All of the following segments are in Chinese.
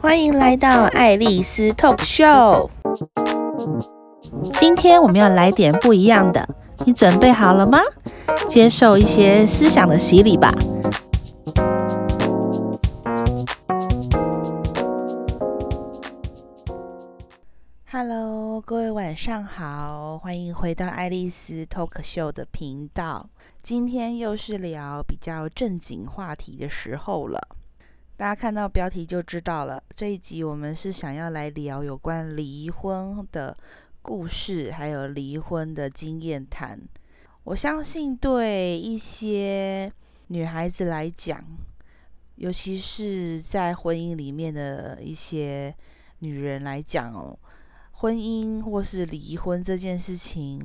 欢迎来到爱丽丝 Talk Show。今天我们要来点不一样的，你准备好了吗？接受一些思想的洗礼吧。Hello，各位晚上好，欢迎回到爱丽丝 Talk Show 的频道。今天又是聊比较正经话题的时候了。大家看到标题就知道了，这一集我们是想要来聊有关离婚的故事，还有离婚的经验谈。我相信对一些女孩子来讲，尤其是在婚姻里面的一些女人来讲哦，婚姻或是离婚这件事情，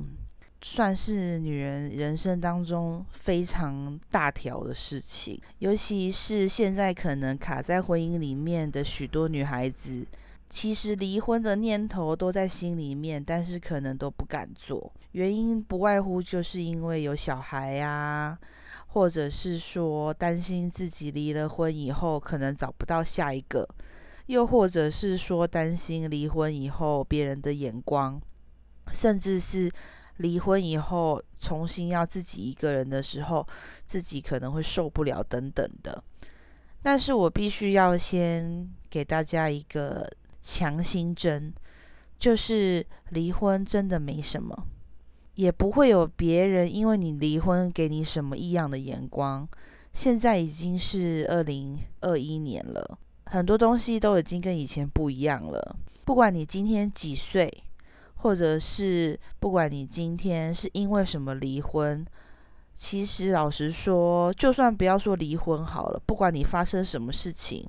算是女人人生当中非常大条的事情，尤其是现在可能卡在婚姻里面的许多女孩子，其实离婚的念头都在心里面，但是可能都不敢做。原因不外乎就是因为有小孩呀，或者是说担心自己离了婚以后可能找不到下一个，又或者是说担心离婚以后别人的眼光，甚至是。离婚以后，重新要自己一个人的时候，自己可能会受不了等等的。但是我必须要先给大家一个强心针，就是离婚真的没什么，也不会有别人因为你离婚给你什么异样的眼光。现在已经是二零二一年了，很多东西都已经跟以前不一样了。不管你今天几岁。或者是不管你今天是因为什么离婚，其实老实说，就算不要说离婚好了，不管你发生什么事情，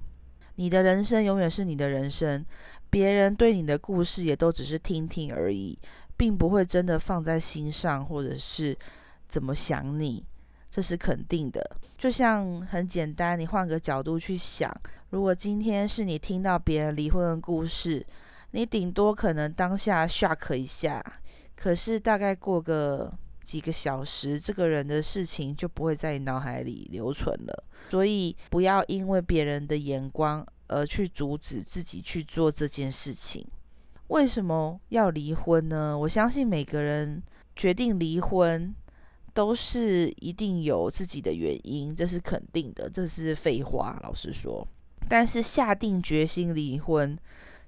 你的人生永远是你的人生，别人对你的故事也都只是听听而已，并不会真的放在心上，或者是怎么想你，这是肯定的。就像很简单，你换个角度去想，如果今天是你听到别人离婚的故事。你顶多可能当下 shock 一下，可是大概过个几个小时，这个人的事情就不会在你脑海里留存了。所以不要因为别人的眼光而去阻止自己去做这件事情。为什么要离婚呢？我相信每个人决定离婚都是一定有自己的原因，这是肯定的，这是废话，老实说。但是下定决心离婚。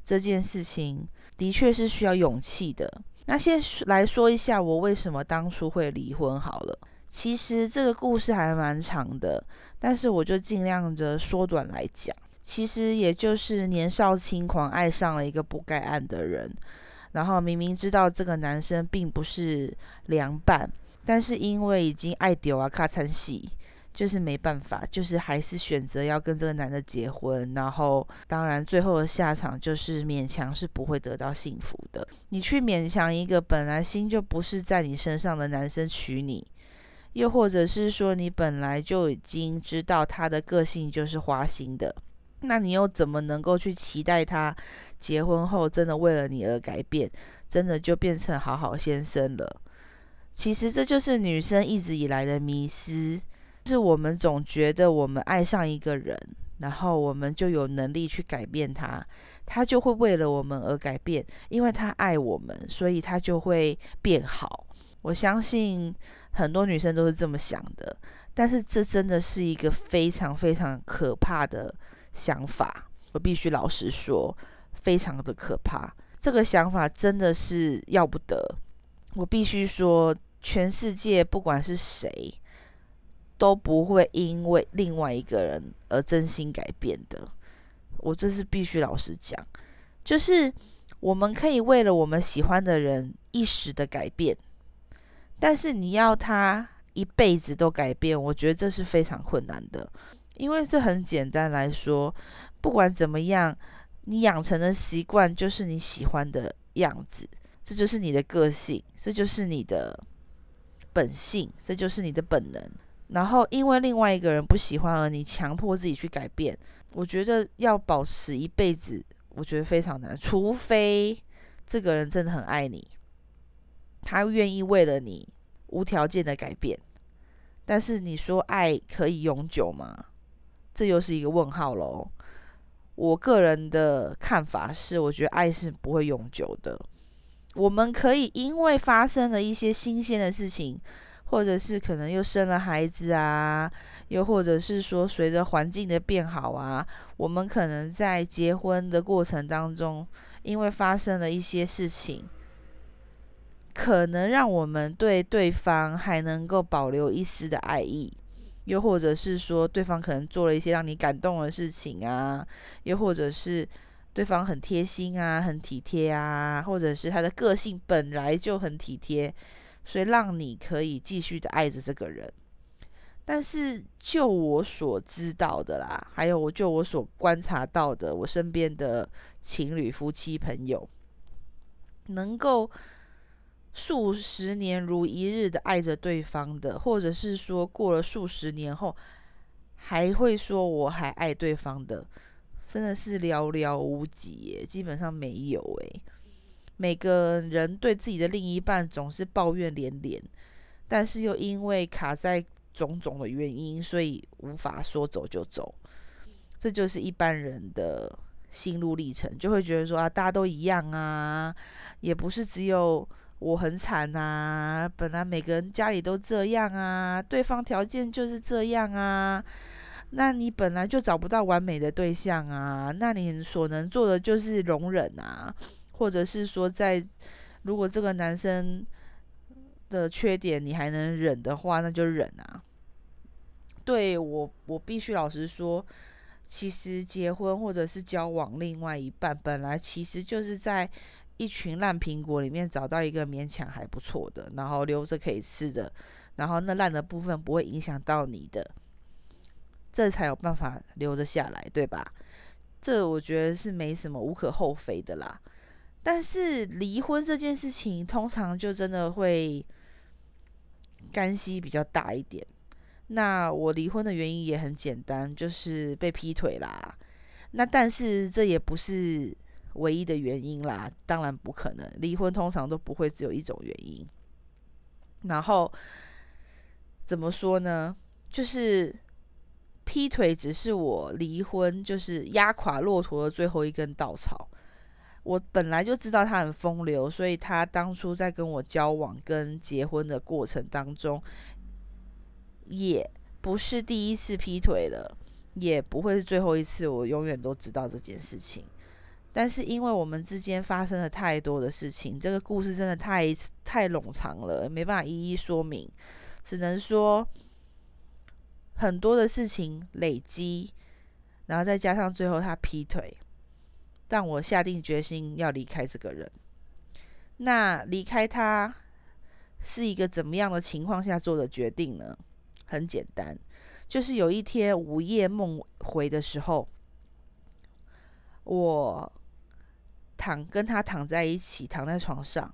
这件事情的确是需要勇气的。那先来说一下我为什么当初会离婚好了。其实这个故事还蛮长的，但是我就尽量的缩短来讲。其实也就是年少轻狂，爱上了一个不该爱的人，然后明明知道这个男生并不是良伴，但是因为已经爱丢啊，卡惨死。就是没办法，就是还是选择要跟这个男的结婚，然后当然最后的下场就是勉强是不会得到幸福的。你去勉强一个本来心就不是在你身上的男生娶你，又或者是说你本来就已经知道他的个性就是花心的，那你又怎么能够去期待他结婚后真的为了你而改变，真的就变成好好先生了？其实这就是女生一直以来的迷思。是我们总觉得我们爱上一个人，然后我们就有能力去改变他，他就会为了我们而改变，因为他爱我们，所以他就会变好。我相信很多女生都是这么想的，但是这真的是一个非常非常可怕的想法。我必须老实说，非常的可怕。这个想法真的是要不得。我必须说，全世界不管是谁。都不会因为另外一个人而真心改变的，我这是必须老实讲。就是我们可以为了我们喜欢的人一时的改变，但是你要他一辈子都改变，我觉得这是非常困难的。因为这很简单来说，不管怎么样，你养成的习惯就是你喜欢的样子，这就是你的个性，这就是你的本性，这就是你的本能。然后，因为另外一个人不喜欢而你强迫自己去改变，我觉得要保持一辈子，我觉得非常难。除非这个人真的很爱你，他愿意为了你无条件的改变。但是你说爱可以永久吗？这又是一个问号喽。我个人的看法是，我觉得爱是不会永久的。我们可以因为发生了一些新鲜的事情，或者是可能又生了孩子啊，又或者是说随着环境的变好啊，我们可能在结婚的过程当中，因为发生了一些事情，可能让我们对对方还能够保留一丝的爱意，又或者是说对方可能做了一些让你感动的事情啊，又或者是。对方很贴心啊，很体贴啊，或者是他的个性本来就很体贴，所以让你可以继续的爱着这个人。但是就我所知道的啦，还有我就我所观察到的，我身边的情侣、夫妻、朋友，能够数十年如一日的爱着对方的，或者是说过了数十年后还会说我还爱对方的。真的是寥寥无几耶，基本上没有诶。每个人对自己的另一半总是抱怨连连，但是又因为卡在种种的原因，所以无法说走就走。这就是一般人的心路历程，就会觉得说啊，大家都一样啊，也不是只有我很惨啊，本来每个人家里都这样啊，对方条件就是这样啊。那你本来就找不到完美的对象啊，那你所能做的就是容忍啊，或者是说，在如果这个男生的缺点你还能忍的话，那就忍啊。对，我，我必须老实说，其实结婚或者是交往另外一半，本来其实就是在一群烂苹果里面找到一个勉强还不错的，然后留着可以吃的，然后那烂的部分不会影响到你的。这才有办法留着下来，对吧？这我觉得是没什么无可厚非的啦。但是离婚这件事情，通常就真的会干系比较大一点。那我离婚的原因也很简单，就是被劈腿啦。那但是这也不是唯一的原因啦，当然不可能。离婚通常都不会只有一种原因。然后怎么说呢？就是。劈腿只是我离婚，就是压垮骆驼的最后一根稻草。我本来就知道他很风流，所以他当初在跟我交往跟结婚的过程当中，也不是第一次劈腿了，也不会是最后一次。我永远都知道这件事情。但是因为我们之间发生了太多的事情，这个故事真的太太冗长了，没办法一一说明，只能说。很多的事情累积，然后再加上最后他劈腿，让我下定决心要离开这个人。那离开他是一个怎么样的情况下做的决定呢？很简单，就是有一天午夜梦回的时候，我躺跟他躺在一起，躺在床上，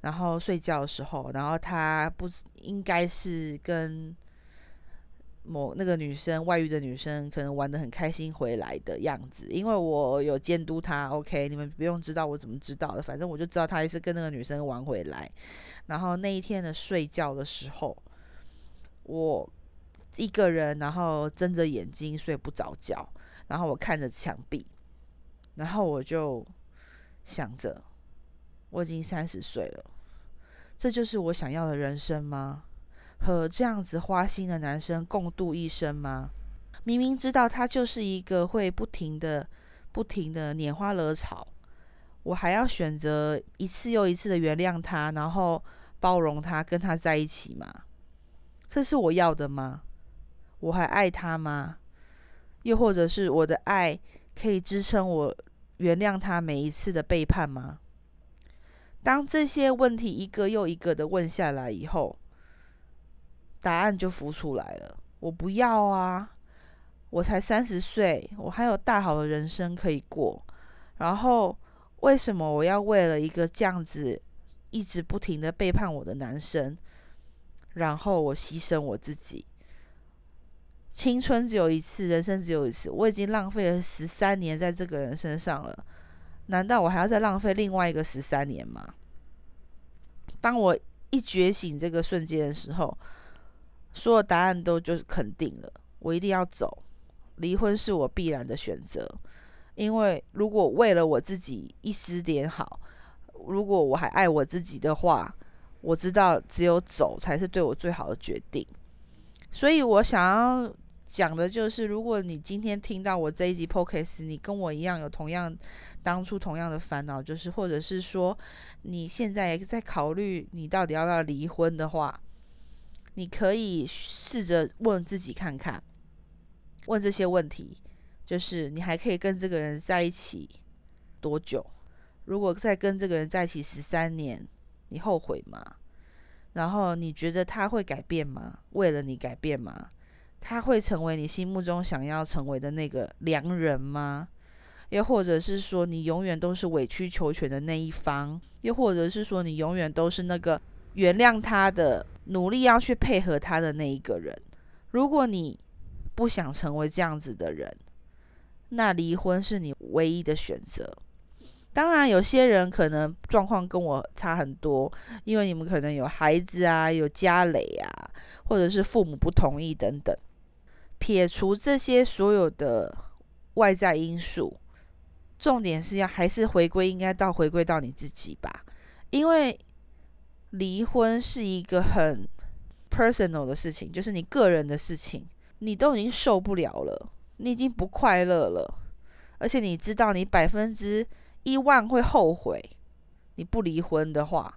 然后睡觉的时候，然后他不应该是跟。某那个女生外遇的女生可能玩的很开心回来的样子，因为我有监督她。OK，你们不用知道我怎么知道的，反正我就知道她也是跟那个女生玩回来。然后那一天的睡觉的时候，我一个人，然后睁着眼睛睡不着觉，然后我看着墙壁，然后我就想着，我已经三十岁了，这就是我想要的人生吗？和这样子花心的男生共度一生吗？明明知道他就是一个会不停的、不停的拈花惹草，我还要选择一次又一次的原谅他，然后包容他，跟他在一起吗？这是我要的吗？我还爱他吗？又或者是我的爱可以支撑我原谅他每一次的背叛吗？当这些问题一个又一个的问下来以后，答案就浮出来了，我不要啊！我才三十岁，我还有大好的人生可以过。然后，为什么我要为了一个这样子一直不停的背叛我的男生，然后我牺牲我自己？青春只有一次，人生只有一次，我已经浪费了十三年在这个人身上了，难道我还要再浪费另外一个十三年吗？当我一觉醒这个瞬间的时候，所有答案都就是肯定了，我一定要走，离婚是我必然的选择，因为如果为了我自己一丝点好，如果我还爱我自己的话，我知道只有走才是对我最好的决定。所以我想要讲的就是，如果你今天听到我这一集 Podcast，你跟我一样有同样当初同样的烦恼，就是或者是说你现在也在考虑你到底要不要离婚的话，你可以试着问自己看看，问这些问题。就是你还可以跟这个人在一起多久？如果再跟这个人在一起十三年，你后悔吗？然后你觉得他会改变吗？为了你改变吗？他会成为你心目中想要成为的那个良人吗？又或者是说你永远都是委曲求全的那一方？又或者是说你永远都是那个原谅他的、努力要去配合他的那一个人？如果你不想成为这样子的人，那离婚是你唯一的选择。当然，有些人可能状况跟我差很多，因为你们可能有孩子啊，有家累啊，或者是父母不同意等等。撇除这些所有的外在因素，重点是要还是回归，应该到回归到你自己吧。因为离婚是一个很 personal 的事情，就是你个人的事情，你都已经受不了了。你已经不快乐了，而且你知道你百分之一万会后悔。你不离婚的话，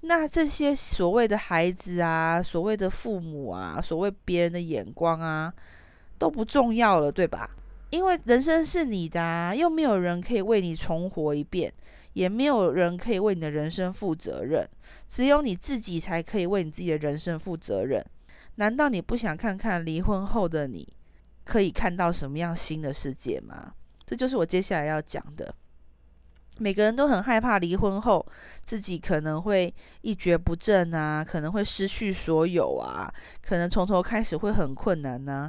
那这些所谓的孩子啊，所谓的父母啊，所谓别人的眼光啊，都不重要了，对吧？因为人生是你的啊，又没有人可以为你重活一遍，也没有人可以为你的人生负责任，只有你自己才可以为你自己的人生负责任。难道你不想看看离婚后的你？可以看到什么样新的世界吗？这就是我接下来要讲的。每个人都很害怕离婚后自己可能会一蹶不振啊，可能会失去所有啊，可能从头开始会很困难呢、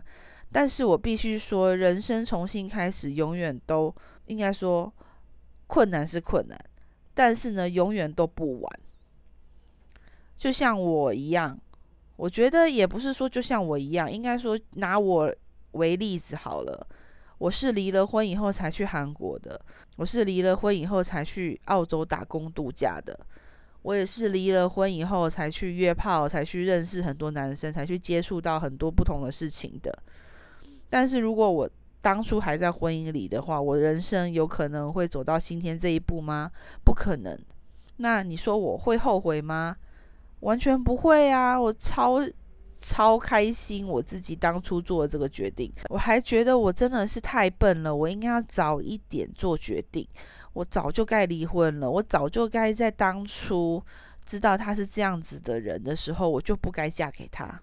但是我必须说，人生重新开始，永远都应该说困难是困难，但是呢，永远都不晚。就像我一样，我觉得也不是说就像我一样，应该说拿我。为例子好了，我是离了婚以后才去韩国的，我是离了婚以后才去澳洲打工度假的，我也是离了婚以后才去约炮，才去认识很多男生，才去接触到很多不同的事情的。但是如果我当初还在婚姻里的话，我人生有可能会走到今天这一步吗？不可能。那你说我会后悔吗？完全不会啊，我超。超开心！我自己当初做的这个决定，我还觉得我真的是太笨了。我应该要早一点做决定，我早就该离婚了。我早就该在当初知道他是这样子的人的时候，我就不该嫁给他。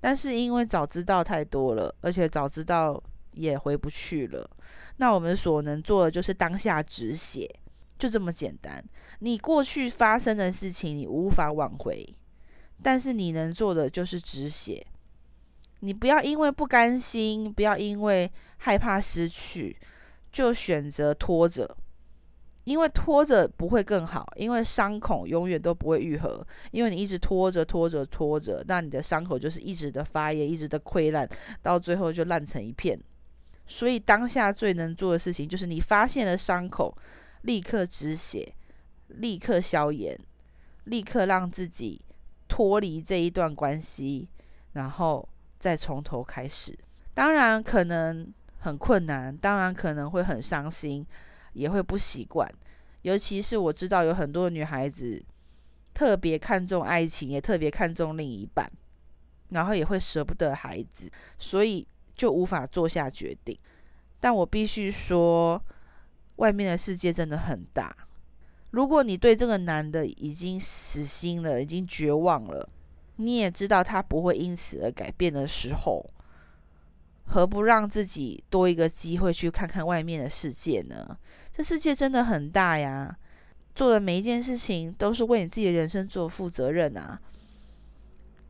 但是因为早知道太多了，而且早知道也回不去了。那我们所能做的就是当下止血，就这么简单。你过去发生的事情，你无法挽回。但是你能做的就是止血，你不要因为不甘心，不要因为害怕失去，就选择拖着，因为拖着不会更好，因为伤口永远都不会愈合，因为你一直拖着拖着拖着，那你的伤口就是一直的发炎，一直的溃烂，到最后就烂成一片。所以当下最能做的事情就是你发现了伤口，立刻止血，立刻消炎，立刻让自己。脱离这一段关系，然后再从头开始。当然可能很困难，当然可能会很伤心，也会不习惯。尤其是我知道有很多女孩子特别看重爱情，也特别看重另一半，然后也会舍不得孩子，所以就无法做下决定。但我必须说，外面的世界真的很大。如果你对这个男的已经死心了，已经绝望了，你也知道他不会因此而改变的时候，何不让自己多一个机会去看看外面的世界呢？这世界真的很大呀，做的每一件事情都是为你自己的人生做负责任啊，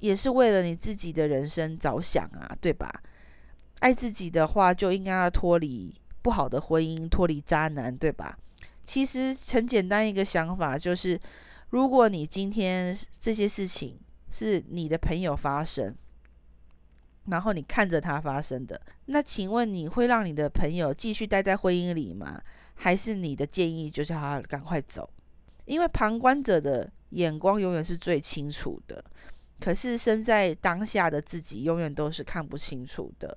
也是为了你自己的人生着想啊，对吧？爱自己的话，就应该要脱离不好的婚姻，脱离渣男，对吧？其实很简单一个想法，就是如果你今天这些事情是你的朋友发生，然后你看着它发生的。那请问你会让你的朋友继续待在婚姻里吗？还是你的建议就是他赶快走？因为旁观者的眼光永远是最清楚的，可是身在当下的自己永远都是看不清楚的。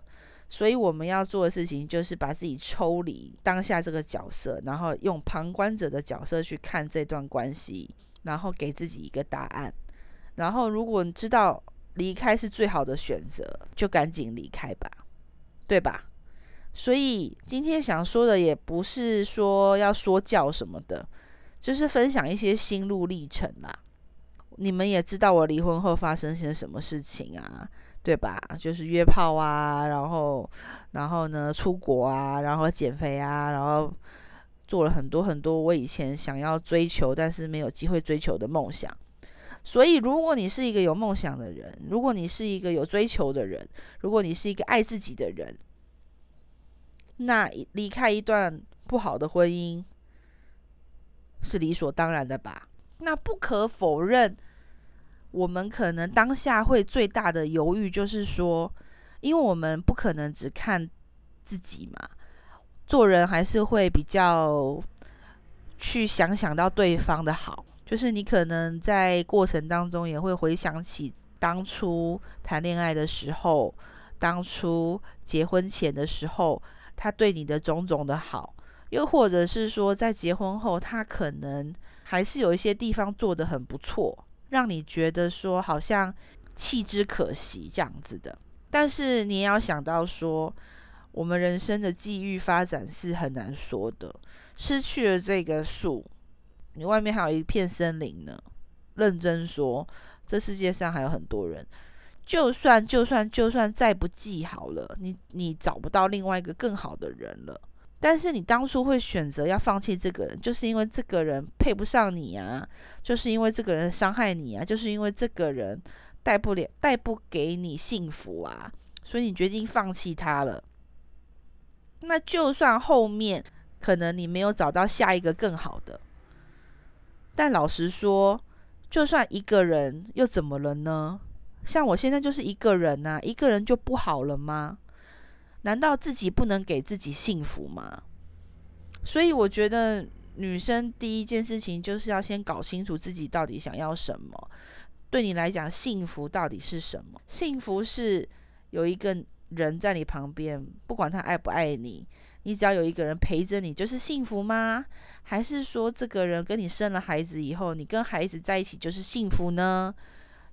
所以我们要做的事情就是把自己抽离当下这个角色，然后用旁观者的角色去看这段关系，然后给自己一个答案。然后如果你知道离开是最好的选择，就赶紧离开吧，对吧？所以今天想说的也不是说要说教什么的，就是分享一些心路历程啦。你们也知道我离婚后发生些什么事情啊。对吧？就是约炮啊，然后，然后呢，出国啊，然后减肥啊，然后做了很多很多我以前想要追求但是没有机会追求的梦想。所以，如果你是一个有梦想的人，如果你是一个有追求的人，如果你是一个爱自己的人，那离开一段不好的婚姻是理所当然的吧？那不可否认。我们可能当下会最大的犹豫，就是说，因为我们不可能只看自己嘛，做人还是会比较去想想到对方的好。就是你可能在过程当中也会回想起当初谈恋爱的时候，当初结婚前的时候，他对你的种种的好，又或者是说在结婚后，他可能还是有一些地方做得很不错。让你觉得说好像弃之可惜这样子的，但是你也要想到说，我们人生的际遇发展是很难说的。失去了这个树，你外面还有一片森林呢。认真说，这世界上还有很多人，就算就算就算再不济好了，你你找不到另外一个更好的人了。但是你当初会选择要放弃这个人，就是因为这个人配不上你啊，就是因为这个人伤害你啊，就是因为这个人带不了、带不给你幸福啊，所以你决定放弃他了。那就算后面可能你没有找到下一个更好的，但老实说，就算一个人又怎么了呢？像我现在就是一个人呐，一个人就不好了吗？难道自己不能给自己幸福吗？所以我觉得女生第一件事情就是要先搞清楚自己到底想要什么。对你来讲，幸福到底是什么？幸福是有一个人在你旁边，不管他爱不爱你，你只要有一个人陪着你，就是幸福吗？还是说这个人跟你生了孩子以后，你跟孩子在一起就是幸福呢？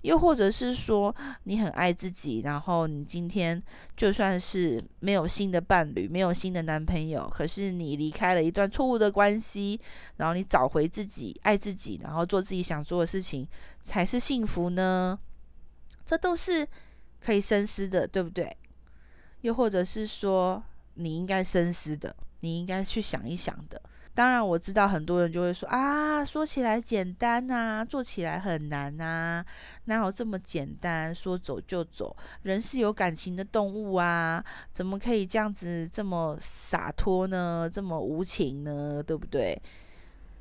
又或者是说，你很爱自己，然后你今天就算是没有新的伴侣，没有新的男朋友，可是你离开了一段错误的关系，然后你找回自己，爱自己，然后做自己想做的事情，才是幸福呢？这都是可以深思的，对不对？又或者是说，你应该深思的，你应该去想一想的。当然，我知道很多人就会说啊，说起来简单呐，做起来很难呐，哪有这么简单？说走就走，人是有感情的动物啊，怎么可以这样子这么洒脱呢？这么无情呢？对不对？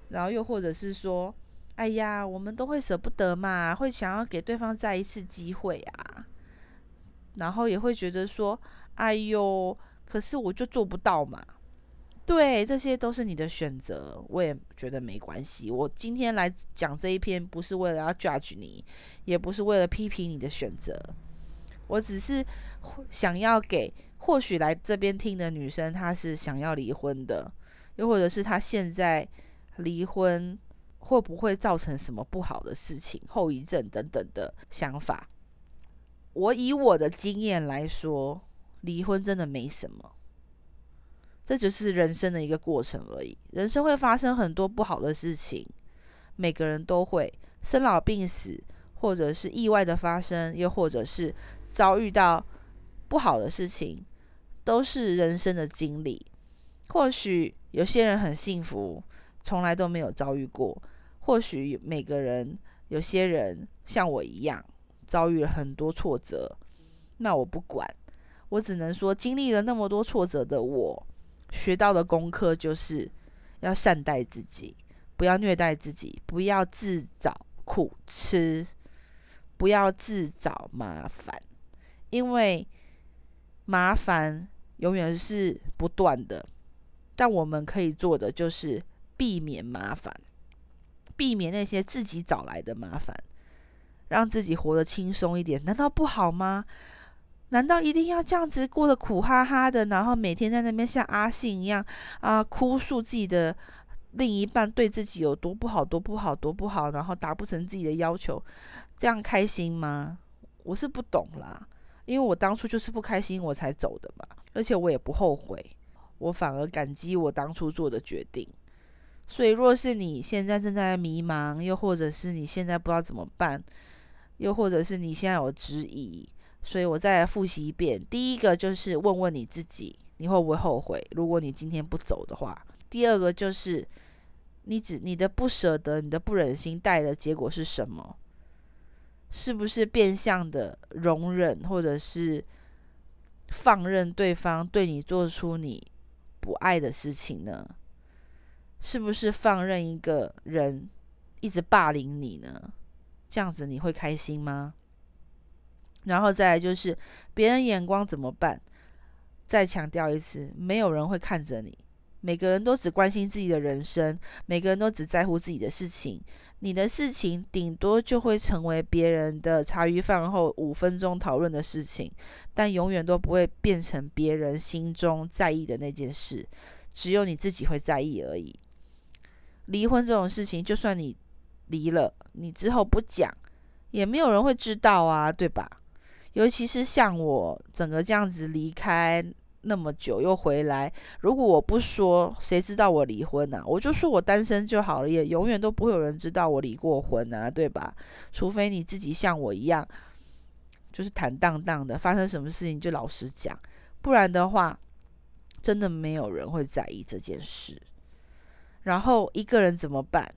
然后又或者是说，哎呀，我们都会舍不得嘛，会想要给对方再一次机会啊，然后也会觉得说，哎呦，可是我就做不到嘛。对，这些都是你的选择，我也觉得没关系。我今天来讲这一篇，不是为了要 judge 你，也不是为了批评你的选择，我只是想要给或许来这边听的女生，她是想要离婚的，又或者是她现在离婚会不会造成什么不好的事情、后遗症等等的想法。我以我的经验来说，离婚真的没什么。这只是人生的一个过程而已。人生会发生很多不好的事情，每个人都会生老病死，或者是意外的发生，又或者是遭遇到不好的事情，都是人生的经历。或许有些人很幸福，从来都没有遭遇过；或许每个人，有些人像我一样，遭遇了很多挫折。那我不管，我只能说，经历了那么多挫折的我。学到的功课就是要善待自己，不要虐待自己，不要自找苦吃，不要自找麻烦。因为麻烦永远是不断的，但我们可以做的就是避免麻烦，避免那些自己找来的麻烦，让自己活得轻松一点，难道不好吗？难道一定要这样子过得苦哈哈的，然后每天在那边像阿信一样啊，哭诉自己的另一半对自己有多不好、多不好、多不好，然后达不成自己的要求，这样开心吗？我是不懂啦。因为我当初就是不开心，我才走的嘛，而且我也不后悔，我反而感激我当初做的决定。所以，若是你现在正在迷茫，又或者是你现在不知道怎么办，又或者是你现在有质疑，所以我再来复习一遍。第一个就是问问你自己，你会不会后悔？如果你今天不走的话。第二个就是你只你的不舍得，你的不忍心带的结果是什么？是不是变相的容忍，或者是放任对方对你做出你不爱的事情呢？是不是放任一个人一直霸凌你呢？这样子你会开心吗？然后再来就是别人眼光怎么办？再强调一次，没有人会看着你。每个人都只关心自己的人生，每个人都只在乎自己的事情。你的事情顶多就会成为别人的茶余饭后五分钟讨论的事情，但永远都不会变成别人心中在意的那件事。只有你自己会在意而已。离婚这种事情，就算你离了，你之后不讲，也没有人会知道啊，对吧？尤其是像我整个这样子离开。那么久又回来，如果我不说，谁知道我离婚呢？我就说我单身就好了，也永远都不会有人知道我离过婚啊，对吧？除非你自己像我一样，就是坦荡荡的，发生什么事情就老实讲，不然的话，真的没有人会在意这件事。然后一个人怎么办？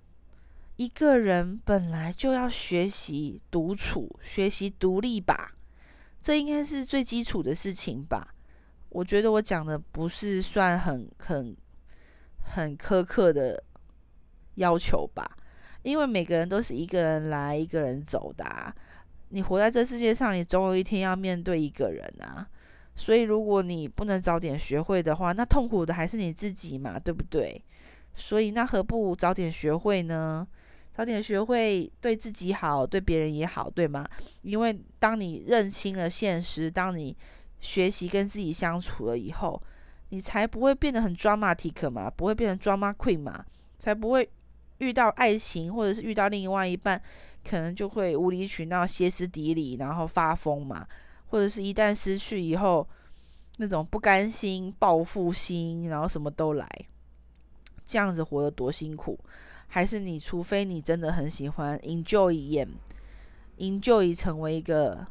一个人本来就要学习独处，学习独立吧，这应该是最基础的事情吧。我觉得我讲的不是算很很很苛刻的要求吧，因为每个人都是一个人来一个人走的。你活在这世界上，你总有一天要面对一个人啊。所以如果你不能早点学会的话，那痛苦的还是你自己嘛，对不对？所以那何不早点学会呢？早点学会对自己好，对别人也好，对吗？因为当你认清了现实，当你学习跟自己相处了以后，你才不会变得很 dramatic 嘛，不会变成 drama queen 嘛，才不会遇到爱情或者是遇到另外一半，可能就会无理取闹、歇斯底里，然后发疯嘛，或者是一旦失去以后，那种不甘心、报复心，然后什么都来，这样子活得多辛苦。还是你，除非你真的很喜欢 enjoy 演，enjoy 成为一个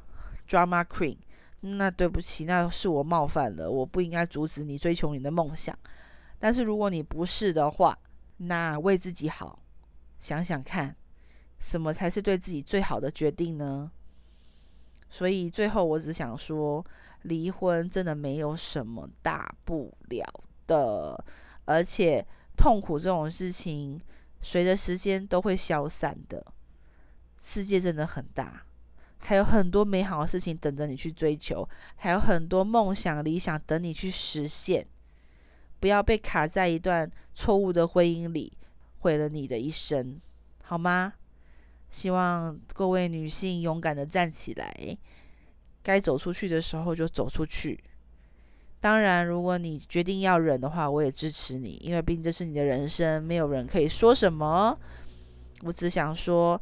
drama queen。那对不起，那是我冒犯了，我不应该阻止你追求你的梦想。但是如果你不是的话，那为自己好，想想看，什么才是对自己最好的决定呢？所以最后我只想说，离婚真的没有什么大不了的，而且痛苦这种事情，随着时间都会消散的。世界真的很大。还有很多美好的事情等着你去追求，还有很多梦想、理想等你去实现。不要被卡在一段错误的婚姻里，毁了你的一生，好吗？希望各位女性勇敢的站起来，该走出去的时候就走出去。当然，如果你决定要忍的话，我也支持你，因为毕竟这是你的人生，没有人可以说什么。我只想说。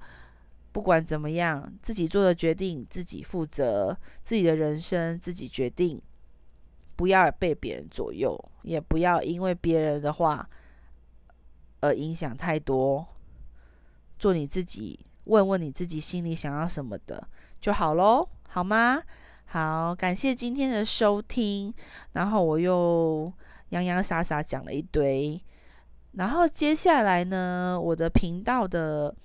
不管怎么样，自己做的决定自己负责，自己的人生自己决定，不要被别人左右，也不要因为别人的话而影响太多。做你自己，问问你自己心里想要什么的就好喽，好吗？好，感谢今天的收听。然后我又洋洋洒洒讲了一堆，然后接下来呢，我的频道的。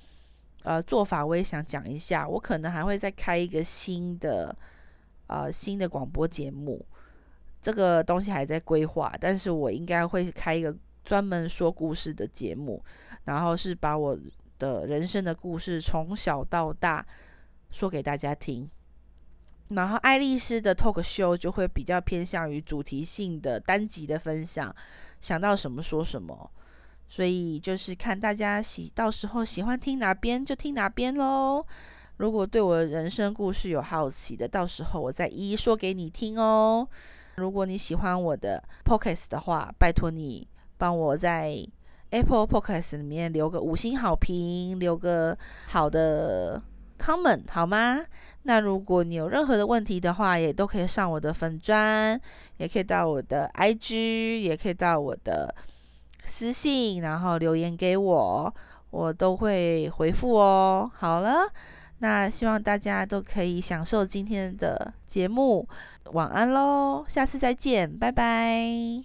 呃，做法我也想讲一下，我可能还会再开一个新的，呃，新的广播节目，这个东西还在规划，但是我应该会开一个专门说故事的节目，然后是把我的人生的故事从小到大说给大家听。然后爱丽丝的 talk show 就会比较偏向于主题性的单集的分享，想到什么说什么。所以就是看大家喜，到时候喜欢听哪边就听哪边喽。如果对我的人生故事有好奇的，到时候我再一一说给你听哦。如果你喜欢我的 Podcast 的话，拜托你帮我在 Apple Podcast 里面留个五星好评，留个好的 comment 好吗？那如果你有任何的问题的话，也都可以上我的粉专，也可以到我的 IG，也可以到我的。私信，然后留言给我，我都会回复哦。好了，那希望大家都可以享受今天的节目。晚安喽，下次再见，拜拜。